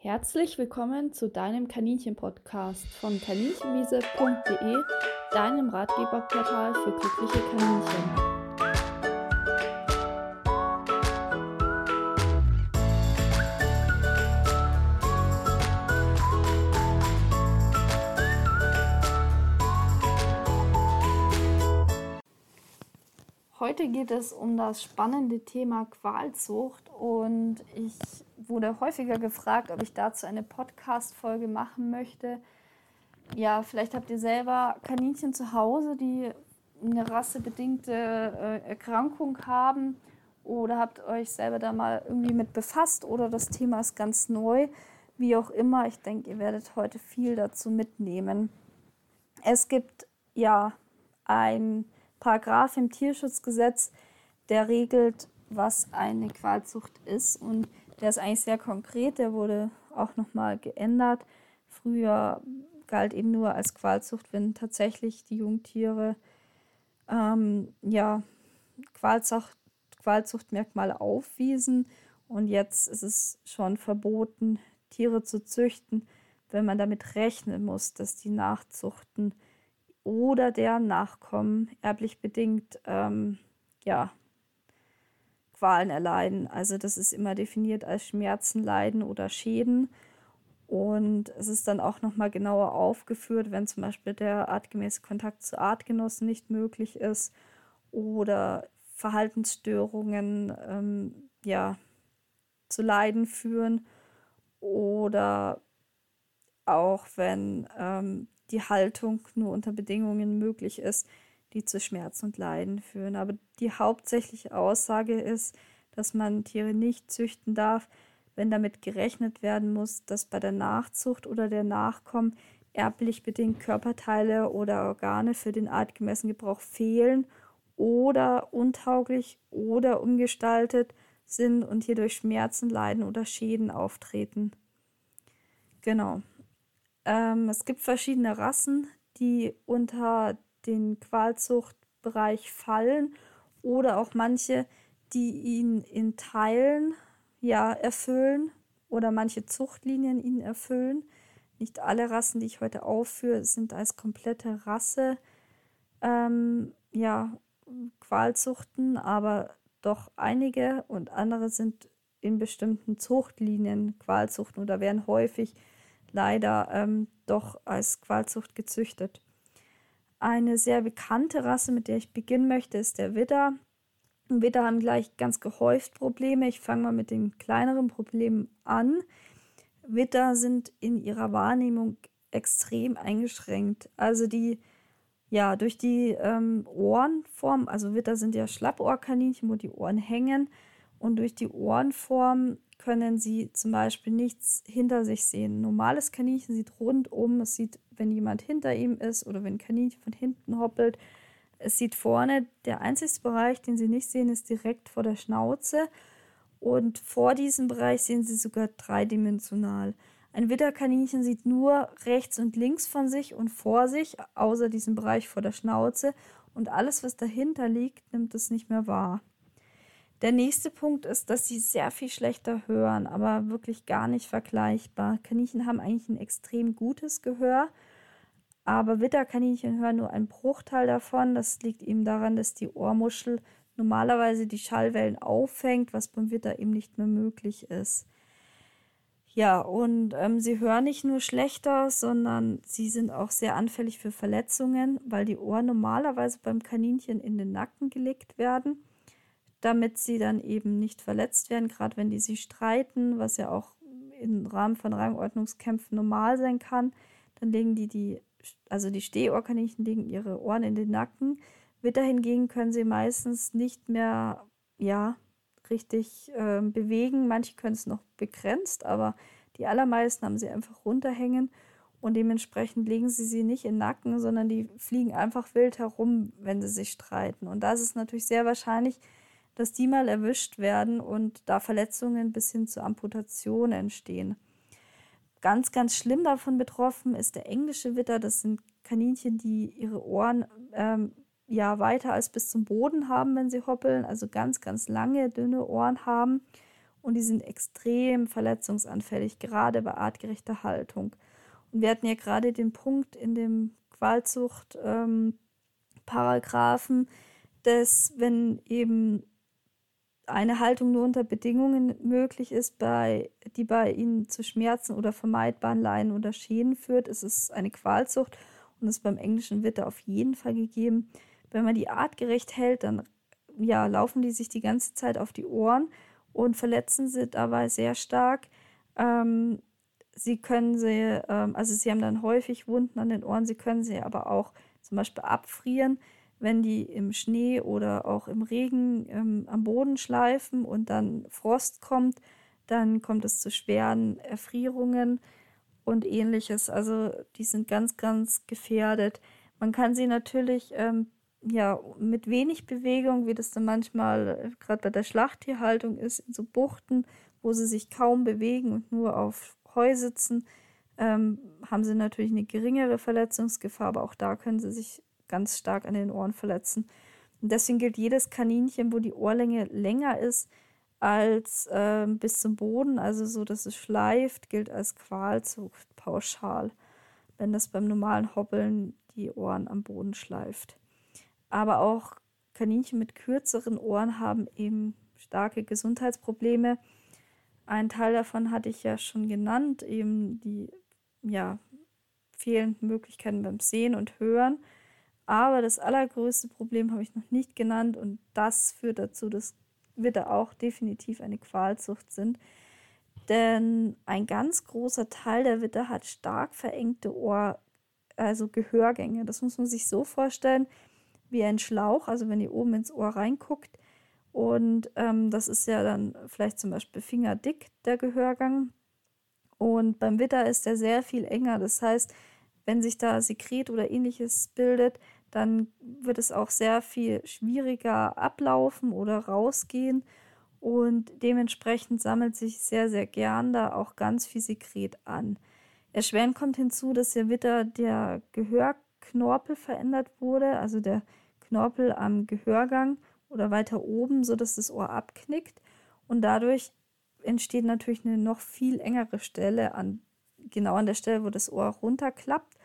Herzlich willkommen zu deinem Kaninchen-Podcast von kaninchenwiese.de, deinem Ratgeberportal für glückliche Kaninchen. Heute geht es um das spannende Thema Qualzucht und ich wurde häufiger gefragt, ob ich dazu eine Podcast-Folge machen möchte. Ja, vielleicht habt ihr selber Kaninchen zu Hause, die eine rassebedingte äh, Erkrankung haben oder habt euch selber da mal irgendwie mit befasst oder das Thema ist ganz neu. Wie auch immer, ich denke, ihr werdet heute viel dazu mitnehmen. Es gibt ja ein Paragraph im Tierschutzgesetz, der regelt, was eine Qualzucht ist. Und der ist eigentlich sehr konkret. Der wurde auch nochmal geändert. Früher galt eben nur als Qualzucht, wenn tatsächlich die Jungtiere ähm, ja, Qualzucht, Qualzuchtmerkmale aufwiesen. Und jetzt ist es schon verboten, Tiere zu züchten, wenn man damit rechnen muss, dass die Nachzuchten oder deren Nachkommen erblich bedingt ähm, ja, Qualen erleiden. Also das ist immer definiert als Schmerzen, Leiden oder Schäden. Und es ist dann auch nochmal genauer aufgeführt, wenn zum Beispiel der artgemäße Kontakt zu Artgenossen nicht möglich ist oder Verhaltensstörungen ähm, ja, zu Leiden führen oder auch wenn ähm, die Haltung nur unter Bedingungen möglich ist, die zu Schmerz und Leiden führen. Aber die hauptsächliche Aussage ist, dass man Tiere nicht züchten darf, wenn damit gerechnet werden muss, dass bei der Nachzucht oder der Nachkommen erblich bedingt Körperteile oder Organe für den artgemäßen Gebrauch fehlen oder untauglich oder umgestaltet sind und hierdurch Schmerzen, Leiden oder Schäden auftreten. Genau. Ähm, es gibt verschiedene Rassen, die unter den Qualzuchtbereich fallen oder auch manche, die ihn in Teilen ja erfüllen oder manche Zuchtlinien ihn erfüllen. Nicht alle Rassen, die ich heute aufführe, sind als komplette Rasse ähm, ja, Qualzuchten, aber doch einige und andere sind in bestimmten Zuchtlinien Qualzuchten oder werden häufig leider ähm, doch als Qualzucht gezüchtet. Eine sehr bekannte Rasse, mit der ich beginnen möchte, ist der Widder. Widder haben gleich ganz gehäuft Probleme. Ich fange mal mit den kleineren Problemen an. Widder sind in ihrer Wahrnehmung extrem eingeschränkt. Also die, ja, durch die ähm, Ohrenform, also Widder sind ja Schlappohrkaninchen, wo die Ohren hängen, und durch die Ohrenform können sie zum Beispiel nichts hinter sich sehen. Normales Kaninchen sieht rundum, es sieht, wenn jemand hinter ihm ist oder wenn ein Kaninchen von hinten hoppelt. Es sieht vorne, der einzige Bereich, den sie nicht sehen, ist direkt vor der Schnauze. Und vor diesem Bereich sehen sie sogar dreidimensional. Ein Widderkaninchen sieht nur rechts und links von sich und vor sich, außer diesem Bereich vor der Schnauze. Und alles, was dahinter liegt, nimmt es nicht mehr wahr. Der nächste Punkt ist, dass sie sehr viel schlechter hören, aber wirklich gar nicht vergleichbar. Kaninchen haben eigentlich ein extrem gutes Gehör, aber Witterkaninchen hören nur einen Bruchteil davon. Das liegt eben daran, dass die Ohrmuschel normalerweise die Schallwellen auffängt, was beim Witter eben nicht mehr möglich ist. Ja, und ähm, sie hören nicht nur schlechter, sondern sie sind auch sehr anfällig für Verletzungen, weil die Ohren normalerweise beim Kaninchen in den Nacken gelegt werden damit sie dann eben nicht verletzt werden, gerade wenn die sich streiten, was ja auch im Rahmen von Rangordnungskämpfen normal sein kann. Dann legen die die, also die Stehohrkaninchen legen ihre Ohren in den Nacken. Witter hingegen können sie meistens nicht mehr, ja, richtig äh, bewegen. Manche können es noch begrenzt, aber die allermeisten haben sie einfach runterhängen und dementsprechend legen sie sie nicht in den Nacken, sondern die fliegen einfach wild herum, wenn sie sich streiten. Und da ist es natürlich sehr wahrscheinlich, dass die mal erwischt werden und da Verletzungen bis hin zur Amputation entstehen. Ganz, ganz schlimm davon betroffen ist der englische Witter. Das sind Kaninchen, die ihre Ohren ähm, ja weiter als bis zum Boden haben, wenn sie hoppeln, also ganz, ganz lange, dünne Ohren haben. und die sind extrem verletzungsanfällig, gerade bei artgerechter Haltung. Und wir hatten ja gerade den Punkt in dem Qualzucht-Paragraphen, ähm, dass wenn eben eine Haltung nur unter Bedingungen möglich ist, bei, die bei ihnen zu Schmerzen oder vermeidbaren Leiden oder Schäden führt, ist es eine Qualzucht und ist beim englischen Witter auf jeden Fall gegeben. Wenn man die artgerecht hält, dann ja, laufen die sich die ganze Zeit auf die Ohren und verletzen sie dabei sehr stark. Ähm, sie können sie, ähm, also sie haben dann häufig Wunden an den Ohren, sie können sie aber auch zum Beispiel abfrieren wenn die im Schnee oder auch im Regen ähm, am Boden schleifen und dann Frost kommt, dann kommt es zu schweren Erfrierungen und ähnliches. Also die sind ganz, ganz gefährdet. Man kann sie natürlich ähm, ja mit wenig Bewegung, wie das dann manchmal äh, gerade bei der Schlachttierhaltung ist, in so Buchten, wo sie sich kaum bewegen und nur auf Heu sitzen, ähm, haben sie natürlich eine geringere Verletzungsgefahr, aber auch da können sie sich ganz stark an den Ohren verletzen. Und deswegen gilt jedes Kaninchen, wo die Ohrlänge länger ist als äh, bis zum Boden, also so, dass es schleift, gilt als Qualzucht pauschal, wenn das beim normalen Hobbeln die Ohren am Boden schleift. Aber auch Kaninchen mit kürzeren Ohren haben eben starke Gesundheitsprobleme. Ein Teil davon hatte ich ja schon genannt, eben die ja, fehlenden Möglichkeiten beim Sehen und Hören. Aber das allergrößte Problem habe ich noch nicht genannt und das führt dazu, dass Witter auch definitiv eine Qualzucht sind. Denn ein ganz großer Teil der Witter hat stark verengte Ohr, also Gehörgänge. Das muss man sich so vorstellen wie ein Schlauch, also wenn ihr oben ins Ohr reinguckt. Und ähm, das ist ja dann vielleicht zum Beispiel fingerdick, der Gehörgang. Und beim Witter ist er sehr viel enger. Das heißt, wenn sich da Sekret oder ähnliches bildet, dann wird es auch sehr viel schwieriger ablaufen oder rausgehen. Und dementsprechend sammelt sich sehr, sehr gern da auch ganz viel Sekret an. Erschwerend kommt hinzu, dass ja wieder der Gehörknorpel verändert wurde, also der Knorpel am Gehörgang oder weiter oben, sodass das Ohr abknickt. Und dadurch entsteht natürlich eine noch viel engere Stelle an, genau an der Stelle, wo das Ohr runterklappt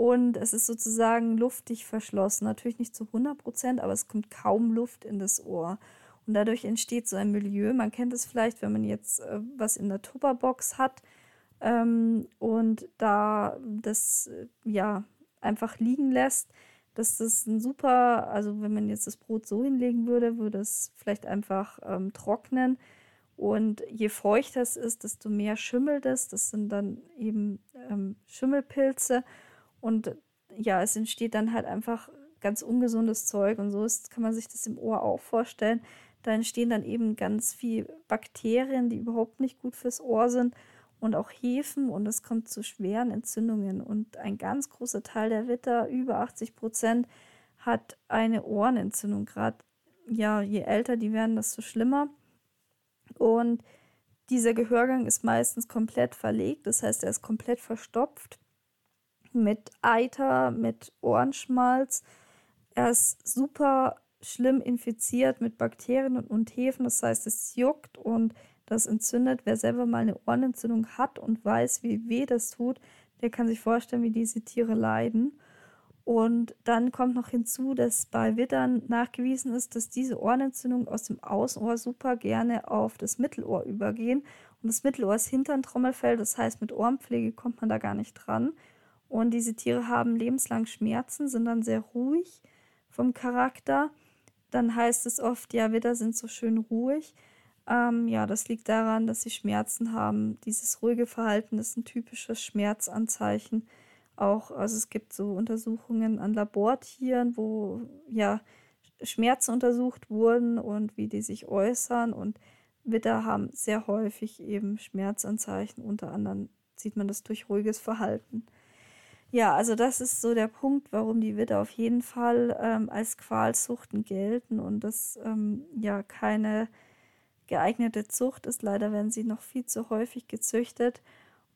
und es ist sozusagen luftig verschlossen. Natürlich nicht zu 100 Prozent, aber es kommt kaum Luft in das Ohr. Und dadurch entsteht so ein Milieu. Man kennt es vielleicht, wenn man jetzt äh, was in der Tupperbox hat ähm, und da das äh, ja einfach liegen lässt. Das ein super, also wenn man jetzt das Brot so hinlegen würde, würde es vielleicht einfach ähm, trocknen. Und je feuchter es ist, desto mehr schimmelt es. Das sind dann eben ähm, Schimmelpilze. Und ja, es entsteht dann halt einfach ganz ungesundes Zeug und so ist, kann man sich das im Ohr auch vorstellen. Da entstehen dann eben ganz viel Bakterien, die überhaupt nicht gut fürs Ohr sind und auch Hefen und es kommt zu schweren Entzündungen. Und ein ganz großer Teil der Witter, über 80 Prozent, hat eine Ohrenentzündung. Gerade ja, je älter die werden, desto schlimmer. Und dieser Gehörgang ist meistens komplett verlegt, das heißt, er ist komplett verstopft mit Eiter, mit Ohrenschmalz. Er ist super schlimm infiziert mit Bakterien und Hefen. Das heißt, es juckt und das entzündet. Wer selber mal eine Ohrenentzündung hat und weiß, wie weh das tut, der kann sich vorstellen, wie diese Tiere leiden. Und dann kommt noch hinzu, dass bei Wittern nachgewiesen ist, dass diese Ohrenentzündungen aus dem Außenohr super gerne auf das Mittelohr übergehen. Und das Mittelohr ist hinter ein Trommelfell, das heißt, mit Ohrenpflege kommt man da gar nicht dran. Und diese Tiere haben lebenslang Schmerzen, sind dann sehr ruhig vom Charakter. Dann heißt es oft, ja, Widder sind so schön ruhig. Ähm, ja, das liegt daran, dass sie Schmerzen haben. Dieses ruhige Verhalten ist ein typisches Schmerzanzeichen. Auch, also es gibt so Untersuchungen an Labortieren, wo ja Schmerzen untersucht wurden und wie die sich äußern. Und Widder haben sehr häufig eben Schmerzanzeichen. Unter anderem sieht man das durch ruhiges Verhalten. Ja, also das ist so der Punkt, warum die Widder auf jeden Fall ähm, als Qualzuchten gelten und das ähm, ja keine geeignete Zucht ist. Leider werden sie noch viel zu häufig gezüchtet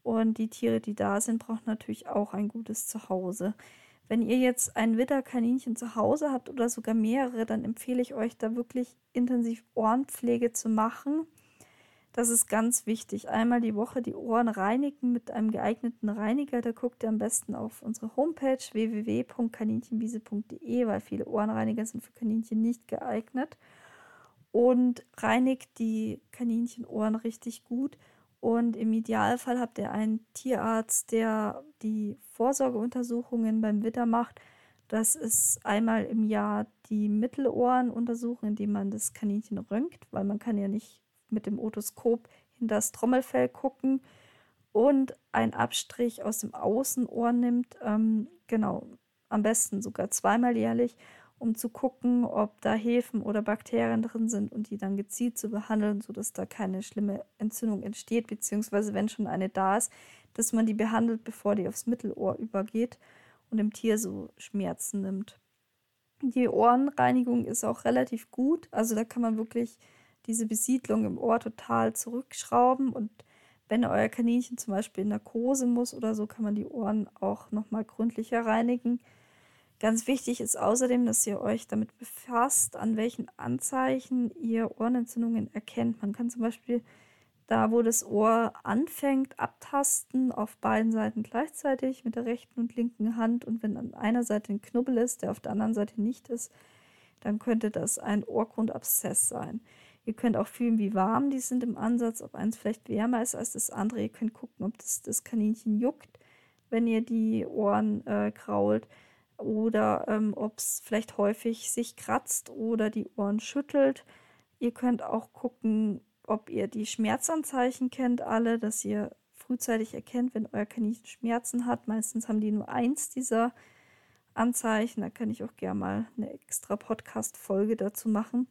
und die Tiere, die da sind, brauchen natürlich auch ein gutes Zuhause. Wenn ihr jetzt ein Widderkaninchen zu Hause habt oder sogar mehrere, dann empfehle ich euch da wirklich intensiv Ohrenpflege zu machen. Das ist ganz wichtig. Einmal die Woche die Ohren reinigen mit einem geeigneten Reiniger. Da guckt ihr am besten auf unsere Homepage www.kaninchenwiese.de, weil viele Ohrenreiniger sind für Kaninchen nicht geeignet. Und reinigt die Kaninchenohren richtig gut. Und im Idealfall habt ihr einen Tierarzt, der die Vorsorgeuntersuchungen beim Witter macht. Das ist einmal im Jahr die Mittelohrenuntersuchung, indem man das Kaninchen röntgt, weil man kann ja nicht mit dem Otoskop hinter das Trommelfell gucken und ein Abstrich aus dem Außenohr nimmt. Ähm, genau, am besten sogar zweimal jährlich, um zu gucken, ob da Hefen oder Bakterien drin sind und die dann gezielt zu behandeln, sodass da keine schlimme Entzündung entsteht, beziehungsweise wenn schon eine da ist, dass man die behandelt, bevor die aufs Mittelohr übergeht und dem Tier so Schmerzen nimmt. Die Ohrenreinigung ist auch relativ gut, also da kann man wirklich diese Besiedlung im Ohr total zurückschrauben. Und wenn euer Kaninchen zum Beispiel in Narkose muss oder so, kann man die Ohren auch nochmal gründlicher reinigen. Ganz wichtig ist außerdem, dass ihr euch damit befasst, an welchen Anzeichen ihr Ohrenentzündungen erkennt. Man kann zum Beispiel da, wo das Ohr anfängt, abtasten auf beiden Seiten gleichzeitig mit der rechten und linken Hand. Und wenn an einer Seite ein Knubbel ist, der auf der anderen Seite nicht ist, dann könnte das ein Ohrgrundabszess sein. Ihr könnt auch fühlen, wie warm die sind im Ansatz, ob eins vielleicht wärmer ist als das andere. Ihr könnt gucken, ob das, das Kaninchen juckt, wenn ihr die Ohren äh, krault oder ähm, ob es vielleicht häufig sich kratzt oder die Ohren schüttelt. Ihr könnt auch gucken, ob ihr die Schmerzanzeichen kennt, alle, dass ihr frühzeitig erkennt, wenn euer Kaninchen Schmerzen hat. Meistens haben die nur eins dieser Anzeichen. Da kann ich auch gerne mal eine extra Podcast-Folge dazu machen.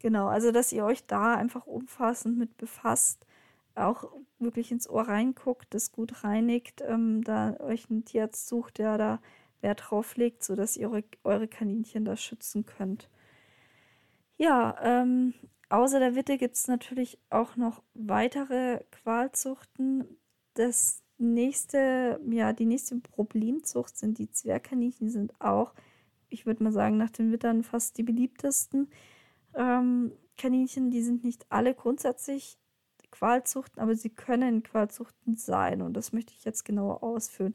Genau, also dass ihr euch da einfach umfassend mit befasst, auch wirklich ins Ohr reinguckt, das gut reinigt, ähm, da euch einen Tierarzt sucht, der da Wert drauf legt, sodass ihr eure, eure Kaninchen da schützen könnt. Ja, ähm, außer der Witte gibt es natürlich auch noch weitere Qualzuchten. Das nächste, ja, die nächste Problemzucht sind die Zwergkaninchen, die sind auch, ich würde mal sagen, nach den Wittern fast die beliebtesten ähm, Kaninchen, die sind nicht alle grundsätzlich Qualzuchten, aber sie können Qualzuchten sein und das möchte ich jetzt genauer ausführen.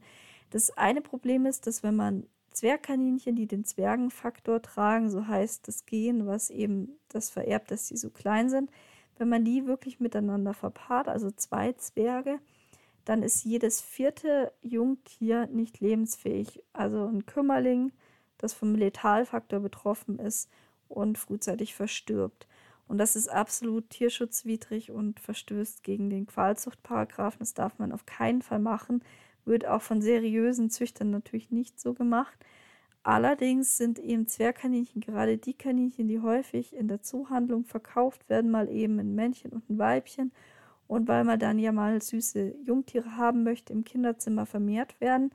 Das eine Problem ist, dass wenn man Zwergkaninchen, die den Zwergenfaktor tragen, so heißt das Gen, was eben das vererbt, dass sie so klein sind, wenn man die wirklich miteinander verpaart, also zwei Zwerge, dann ist jedes vierte Jungtier nicht lebensfähig. Also ein Kümmerling, das vom Letalfaktor betroffen ist, und frühzeitig verstirbt. Und das ist absolut tierschutzwidrig und verstößt gegen den Qualzuchtparagraphen. Das darf man auf keinen Fall machen. Wird auch von seriösen Züchtern natürlich nicht so gemacht. Allerdings sind eben Zwergkaninchen gerade die Kaninchen, die häufig in der Zuhandlung verkauft werden, mal eben ein Männchen und ein Weibchen. Und weil man dann ja mal süße Jungtiere haben möchte, im Kinderzimmer vermehrt werden.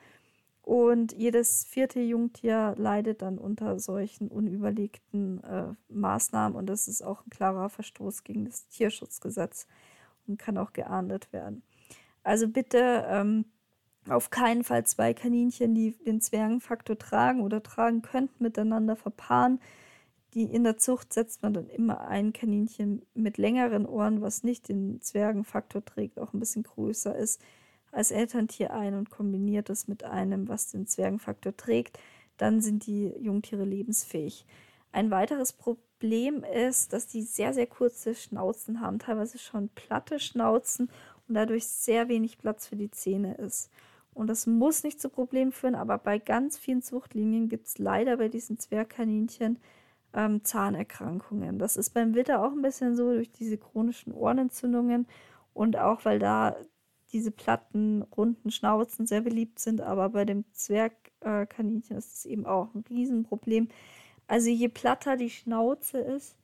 Und jedes vierte Jungtier leidet dann unter solchen unüberlegten äh, Maßnahmen und das ist auch ein klarer Verstoß gegen das Tierschutzgesetz und kann auch geahndet werden. Also bitte ähm, auf keinen Fall zwei Kaninchen, die den Zwergenfaktor tragen oder tragen könnten, miteinander verpaaren. Die in der Zucht setzt man dann immer ein Kaninchen mit längeren Ohren, was nicht den Zwergenfaktor trägt, auch ein bisschen größer ist als Elterntier ein und kombiniert es mit einem, was den Zwergenfaktor trägt, dann sind die Jungtiere lebensfähig. Ein weiteres Problem ist, dass die sehr, sehr kurze Schnauzen haben, teilweise schon platte Schnauzen und dadurch sehr wenig Platz für die Zähne ist. Und das muss nicht zu Problemen führen, aber bei ganz vielen Zuchtlinien gibt es leider bei diesen Zwergkaninchen ähm, Zahnerkrankungen. Das ist beim Witter auch ein bisschen so durch diese chronischen Ohrenentzündungen und auch weil da diese platten, runden Schnauzen sehr beliebt sind, aber bei dem Zwergkaninchen ist es eben auch ein Riesenproblem. Also je platter die Schnauze ist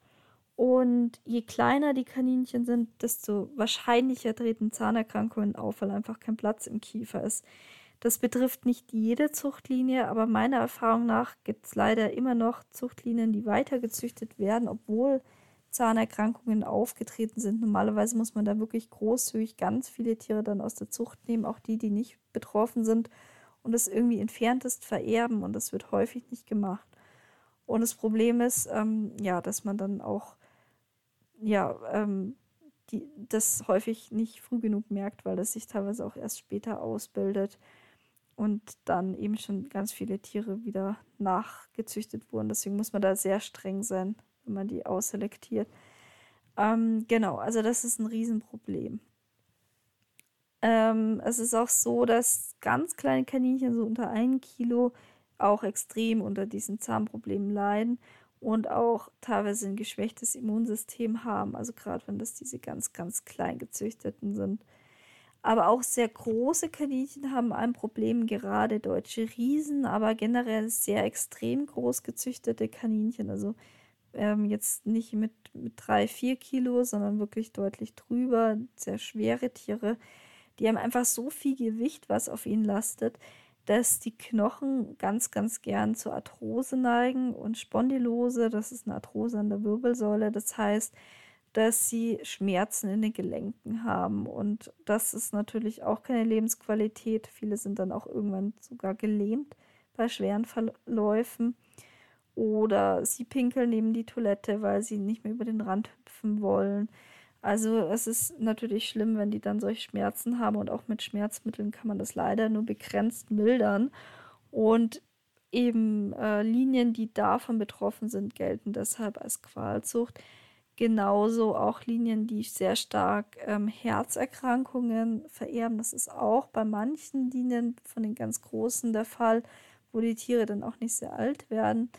und je kleiner die Kaninchen sind, desto wahrscheinlicher treten Zahnerkrankungen auf, weil einfach kein Platz im Kiefer ist. Das betrifft nicht jede Zuchtlinie, aber meiner Erfahrung nach gibt es leider immer noch Zuchtlinien, die weitergezüchtet werden, obwohl Zahnerkrankungen aufgetreten sind. Normalerweise muss man da wirklich großzügig ganz viele Tiere dann aus der Zucht nehmen, auch die, die nicht betroffen sind und es irgendwie entferntest vererben und das wird häufig nicht gemacht. Und das Problem ist, ähm, ja, dass man dann auch ja, ähm, die das häufig nicht früh genug merkt, weil das sich teilweise auch erst später ausbildet und dann eben schon ganz viele Tiere wieder nachgezüchtet wurden. Deswegen muss man da sehr streng sein, wenn man die ausselektiert. Ähm, genau, also das ist ein Riesenproblem. Ähm, es ist auch so, dass ganz kleine Kaninchen, so unter ein Kilo, auch extrem unter diesen Zahnproblemen leiden und auch teilweise ein geschwächtes Immunsystem haben. Also gerade wenn das diese ganz, ganz klein gezüchteten sind. Aber auch sehr große Kaninchen haben ein Problem, gerade deutsche Riesen, aber generell sehr extrem groß gezüchtete Kaninchen. Also ähm, jetzt nicht mit, mit drei, vier Kilo, sondern wirklich deutlich drüber. Sehr schwere Tiere. Die haben einfach so viel Gewicht, was auf ihnen lastet, dass die Knochen ganz, ganz gern zur Arthrose neigen und Spondylose, das ist eine Arthrose an der Wirbelsäule, das heißt, dass sie Schmerzen in den Gelenken haben und das ist natürlich auch keine Lebensqualität. Viele sind dann auch irgendwann sogar gelähmt bei schweren Verläufen oder sie pinkeln neben die Toilette, weil sie nicht mehr über den Rand hüpfen wollen. Also es ist natürlich schlimm, wenn die dann solche Schmerzen haben und auch mit Schmerzmitteln kann man das leider nur begrenzt mildern. Und eben äh, Linien, die davon betroffen sind, gelten deshalb als Qualzucht. Genauso auch Linien, die sehr stark ähm, Herzerkrankungen vererben. Das ist auch bei manchen Linien von den ganz großen der Fall, wo die Tiere dann auch nicht sehr alt werden.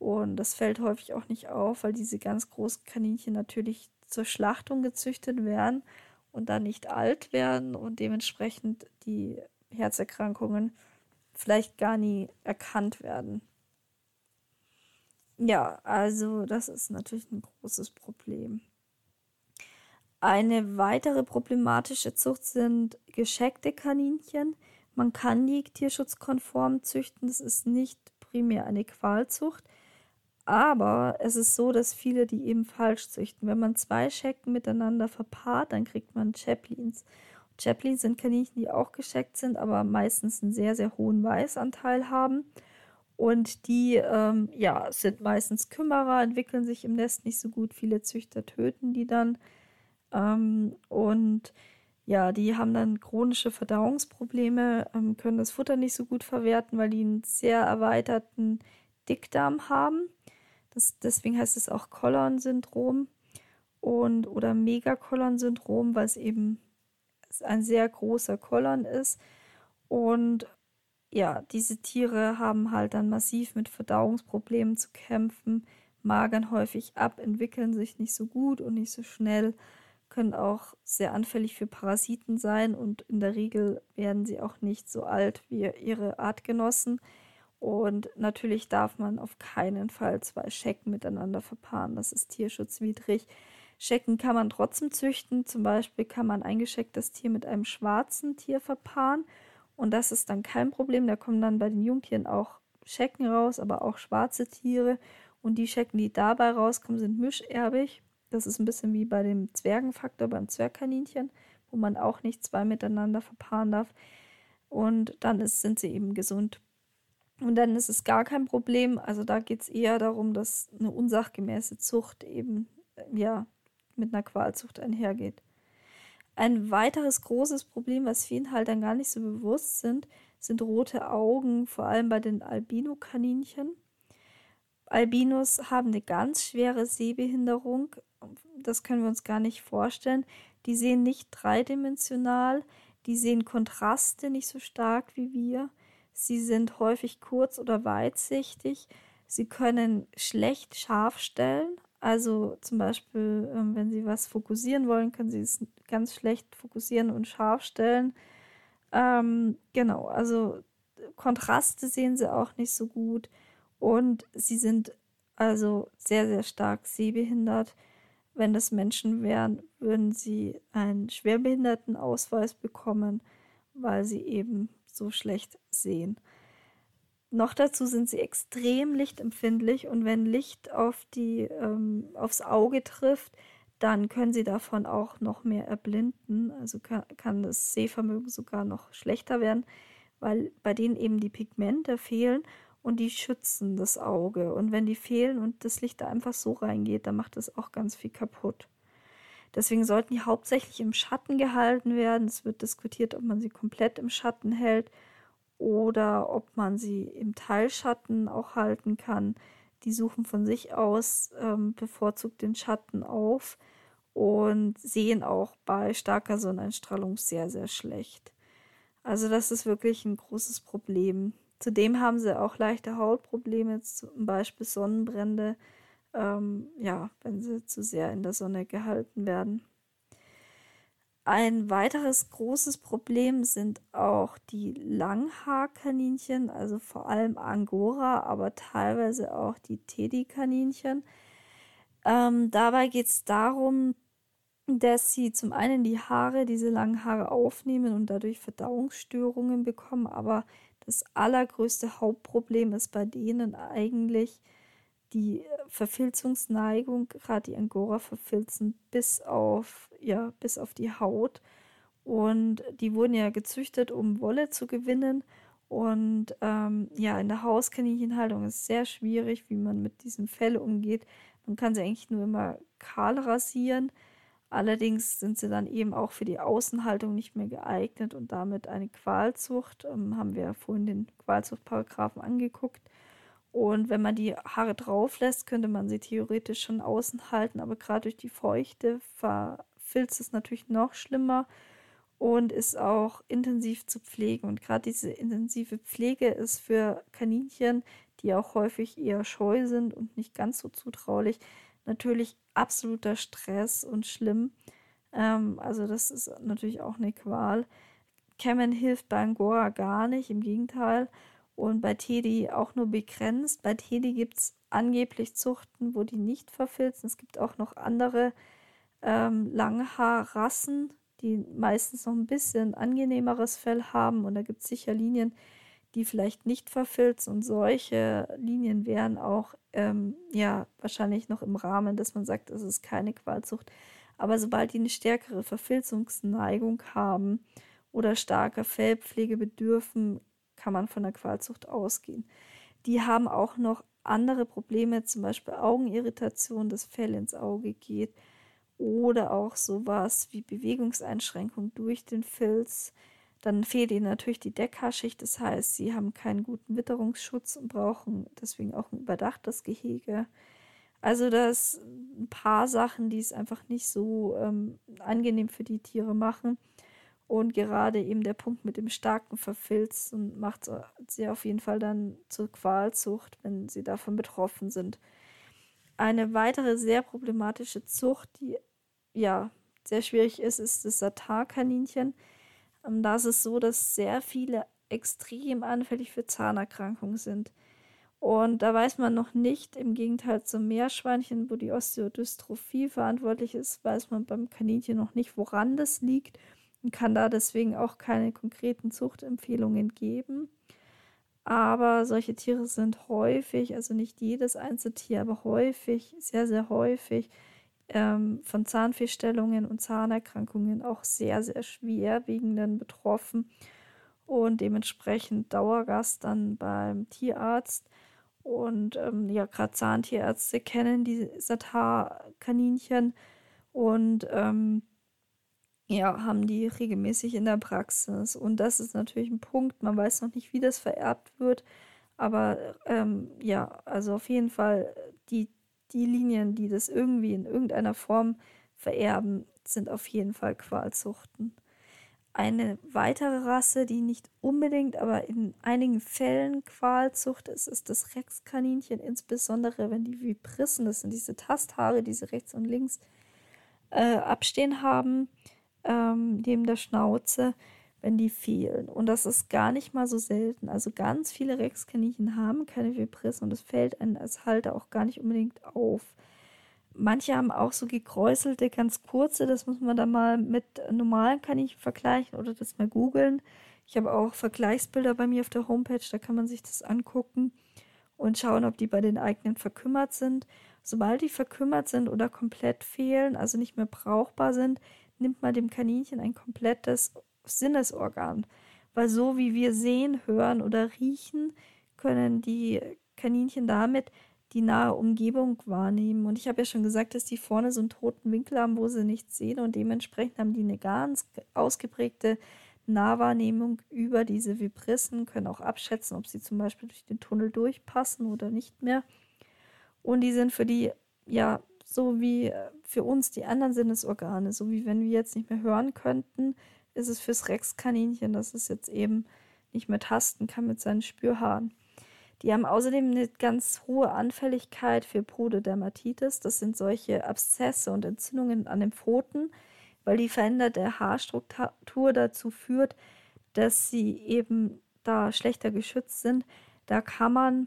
Und das fällt häufig auch nicht auf, weil diese ganz großen Kaninchen natürlich zur Schlachtung gezüchtet werden und dann nicht alt werden und dementsprechend die Herzerkrankungen vielleicht gar nie erkannt werden. Ja, also das ist natürlich ein großes Problem. Eine weitere problematische Zucht sind gescheckte Kaninchen. Man kann die tierschutzkonform züchten, das ist nicht primär eine Qualzucht. Aber es ist so, dass viele die eben falsch züchten. Wenn man zwei Schecken miteinander verpaart, dann kriegt man Chaplins. Chaplins sind Kaninchen, die auch gescheckt sind, aber meistens einen sehr, sehr hohen Weißanteil haben. Und die ähm, ja, sind meistens Kümmerer, entwickeln sich im Nest nicht so gut. Viele Züchter töten die dann. Ähm, und ja, die haben dann chronische Verdauungsprobleme, ähm, können das Futter nicht so gut verwerten, weil die einen sehr erweiterten Dickdarm haben. Das, deswegen heißt es auch Collon-Syndrom und oder Megakolon-Syndrom, weil es eben ein sehr großer Kolon ist. Und ja, diese Tiere haben halt dann massiv mit Verdauungsproblemen zu kämpfen, magern häufig ab, entwickeln sich nicht so gut und nicht so schnell, können auch sehr anfällig für Parasiten sein und in der Regel werden sie auch nicht so alt wie ihre Artgenossen. Und natürlich darf man auf keinen Fall zwei Schecken miteinander verpaaren. Das ist tierschutzwidrig. Schecken kann man trotzdem züchten. Zum Beispiel kann man ein geschecktes Tier mit einem schwarzen Tier verpaaren. Und das ist dann kein Problem. Da kommen dann bei den Jungtieren auch Schecken raus, aber auch schwarze Tiere. Und die Schecken, die dabei rauskommen, sind mischerbig. Das ist ein bisschen wie bei dem Zwergenfaktor beim Zwergkaninchen, wo man auch nicht zwei miteinander verpaaren darf. Und dann ist, sind sie eben gesund und dann ist es gar kein Problem. Also da geht es eher darum, dass eine unsachgemäße Zucht eben ja mit einer Qualzucht einhergeht. Ein weiteres großes Problem, was vielen halt dann gar nicht so bewusst sind, sind rote Augen, vor allem bei den Albino-Kaninchen. Albinos haben eine ganz schwere Sehbehinderung. Das können wir uns gar nicht vorstellen. Die sehen nicht dreidimensional, die sehen Kontraste nicht so stark wie wir. Sie sind häufig kurz- oder weitsichtig. Sie können schlecht scharf stellen. Also zum Beispiel, ähm, wenn Sie was fokussieren wollen, können Sie es ganz schlecht fokussieren und scharf stellen. Ähm, genau, also Kontraste sehen Sie auch nicht so gut. Und Sie sind also sehr, sehr stark sehbehindert. Wenn das Menschen wären, würden sie einen Schwerbehindertenausweis bekommen, weil sie eben so schlecht sehen. Noch dazu sind sie extrem lichtempfindlich und wenn Licht auf die, ähm, aufs Auge trifft, dann können sie davon auch noch mehr erblinden. Also kann, kann das Sehvermögen sogar noch schlechter werden, weil bei denen eben die Pigmente fehlen und die schützen das Auge. Und wenn die fehlen und das Licht da einfach so reingeht, dann macht das auch ganz viel kaputt. Deswegen sollten die hauptsächlich im Schatten gehalten werden. Es wird diskutiert, ob man sie komplett im Schatten hält oder ob man sie im Teilschatten auch halten kann. Die suchen von sich aus ähm, bevorzugt den Schatten auf und sehen auch bei starker Sonneneinstrahlung sehr, sehr schlecht. Also das ist wirklich ein großes Problem. Zudem haben sie auch leichte Hautprobleme, zum Beispiel Sonnenbrände, ähm, ja, wenn sie zu sehr in der Sonne gehalten werden. Ein weiteres großes Problem sind auch die Langhaarkaninchen, also vor allem Angora, aber teilweise auch die Teddy-Kaninchen. Ähm, dabei geht es darum, dass sie zum einen die Haare, diese langen Haare aufnehmen und dadurch Verdauungsstörungen bekommen, aber das allergrößte Hauptproblem ist bei denen eigentlich die Verfilzungsneigung, gerade die Angora verfilzen bis auf, ja, bis auf die Haut. Und die wurden ja gezüchtet, um Wolle zu gewinnen. Und ähm, ja, in der Hauskaninchenhaltung ist sehr schwierig, wie man mit diesem Fell umgeht. Man kann sie eigentlich nur immer kahl rasieren. Allerdings sind sie dann eben auch für die Außenhaltung nicht mehr geeignet und damit eine Qualzucht. Ähm, haben wir ja vorhin den Qualzuchtparagraphen angeguckt. Und wenn man die Haare drauf lässt, könnte man sie theoretisch schon außen halten, aber gerade durch die Feuchte verfilzt es natürlich noch schlimmer und ist auch intensiv zu pflegen. Und gerade diese intensive Pflege ist für Kaninchen, die auch häufig eher scheu sind und nicht ganz so zutraulich, natürlich absoluter Stress und schlimm. Ähm, also das ist natürlich auch eine Qual. Kämmen hilft bei Angora gar nicht, im Gegenteil. Und bei Teddy auch nur begrenzt. Bei Teddy gibt es angeblich Zuchten, wo die nicht verfilzen. Es gibt auch noch andere ähm, Langhaarrassen, die meistens noch ein bisschen angenehmeres Fell haben. Und da gibt es sicher Linien, die vielleicht nicht verfilzen. Und solche Linien wären auch ähm, ja wahrscheinlich noch im Rahmen, dass man sagt, es ist keine Qualzucht. Aber sobald die eine stärkere Verfilzungsneigung haben oder starker Fellpflege bedürfen, kann man von der Qualzucht ausgehen. Die haben auch noch andere Probleme, zum Beispiel Augenirritation, das Fell ins Auge geht oder auch sowas wie Bewegungseinschränkung durch den Filz. Dann fehlt ihnen natürlich die Deckhaarschicht, das heißt, sie haben keinen guten Witterungsschutz und brauchen deswegen auch ein überdachtes Gehege. Also das ein paar Sachen, die es einfach nicht so ähm, angenehm für die Tiere machen. Und gerade eben der Punkt mit dem starken Verfilzen macht sie auf jeden Fall dann zur Qualzucht, wenn sie davon betroffen sind. Eine weitere sehr problematische Zucht, die ja sehr schwierig ist, ist das Satarkaninchen. Ähm, da ist es so, dass sehr viele extrem anfällig für Zahnerkrankungen sind. Und da weiß man noch nicht, im Gegenteil zum Meerschweinchen, wo die Osteodystrophie verantwortlich ist, weiß man beim Kaninchen noch nicht, woran das liegt und kann da deswegen auch keine konkreten Zuchtempfehlungen geben. Aber solche Tiere sind häufig, also nicht jedes Einzeltier, aber häufig, sehr, sehr häufig ähm, von Zahnfehlstellungen und Zahnerkrankungen auch sehr, sehr schwerwiegenden betroffen und dementsprechend Dauergast dann beim Tierarzt. Und ähm, ja, gerade Zahntierärzte kennen die Satar-Kaninchen und ähm, ja, haben die regelmäßig in der Praxis. Und das ist natürlich ein Punkt. Man weiß noch nicht, wie das vererbt wird. Aber ähm, ja, also auf jeden Fall die, die Linien, die das irgendwie in irgendeiner Form vererben, sind auf jeden Fall Qualzuchten. Eine weitere Rasse, die nicht unbedingt, aber in einigen Fällen Qualzucht ist, ist das Rexkaninchen, insbesondere wenn die Vibrissen, das sind diese Tasthaare, diese rechts und links äh, abstehen haben ähm, neben der Schnauze, wenn die fehlen. Und das ist gar nicht mal so selten. Also ganz viele Rexkaninchen haben keine Vibris und es fällt einem als Halter auch gar nicht unbedingt auf. Manche haben auch so gekräuselte, ganz kurze, das muss man dann mal mit normalen Kaninchen vergleichen oder das mal googeln. Ich habe auch Vergleichsbilder bei mir auf der Homepage, da kann man sich das angucken und schauen, ob die bei den eigenen verkümmert sind. Sobald die verkümmert sind oder komplett fehlen, also nicht mehr brauchbar sind, nimmt man dem Kaninchen ein komplettes Sinnesorgan. Weil so wie wir sehen, hören oder riechen, können die Kaninchen damit die nahe Umgebung wahrnehmen. Und ich habe ja schon gesagt, dass die vorne so einen toten Winkel haben, wo sie nichts sehen. Und dementsprechend haben die eine ganz ausgeprägte Nahwahrnehmung über diese Vibrissen, können auch abschätzen, ob sie zum Beispiel durch den Tunnel durchpassen oder nicht mehr. Und die sind für die, ja, so wie äh, für uns die anderen Sinnesorgane, so wie wenn wir jetzt nicht mehr hören könnten, ist es fürs Rexkaninchen, dass es jetzt eben nicht mehr tasten kann mit seinen Spürhaaren. Die haben außerdem eine ganz hohe Anfälligkeit für Pododermatitis. Das sind solche Abszesse und Entzündungen an den Pfoten, weil die veränderte Haarstruktur dazu führt, dass sie eben da schlechter geschützt sind. Da kann man,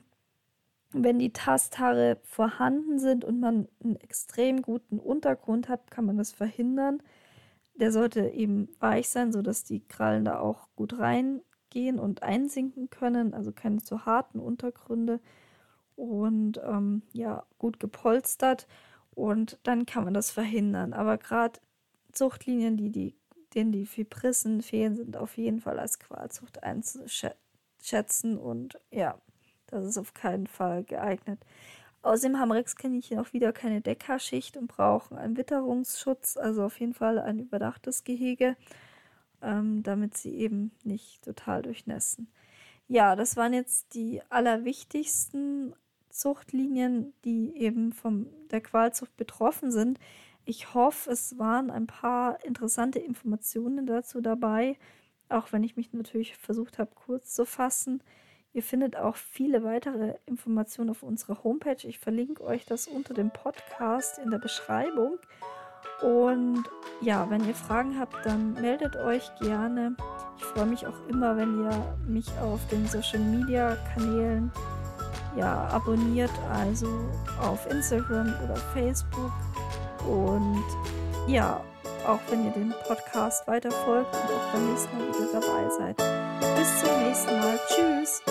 wenn die Tasthaare vorhanden sind und man einen extrem guten Untergrund hat, kann man das verhindern. Der sollte eben weich sein, sodass die Krallen da auch gut reingehen und einsinken können, also keine zu harten Untergründe und ähm, ja, gut gepolstert und dann kann man das verhindern. Aber gerade Zuchtlinien, die, die, denen die Fibrissen fehlen, sind auf jeden Fall als Qualzucht einzuschätzen und ja, das ist auf keinen Fall geeignet. Außerdem haben Rexkaninchen auch wieder keine Deckerschicht und brauchen einen Witterungsschutz, also auf jeden Fall ein überdachtes Gehege, ähm, damit sie eben nicht total durchnässen. Ja, das waren jetzt die allerwichtigsten Zuchtlinien, die eben von der Qualzucht betroffen sind. Ich hoffe, es waren ein paar interessante Informationen dazu dabei, auch wenn ich mich natürlich versucht habe, kurz zu fassen. Ihr findet auch viele weitere Informationen auf unserer Homepage. Ich verlinke euch das unter dem Podcast in der Beschreibung. Und ja, wenn ihr Fragen habt, dann meldet euch gerne. Ich freue mich auch immer, wenn ihr mich auf den Social Media Kanälen ja, abonniert, also auf Instagram oder Facebook. Und ja, auch wenn ihr den Podcast weiter folgt und auch beim nächsten Mal wieder dabei seid. Bis zum nächsten Mal. Tschüss.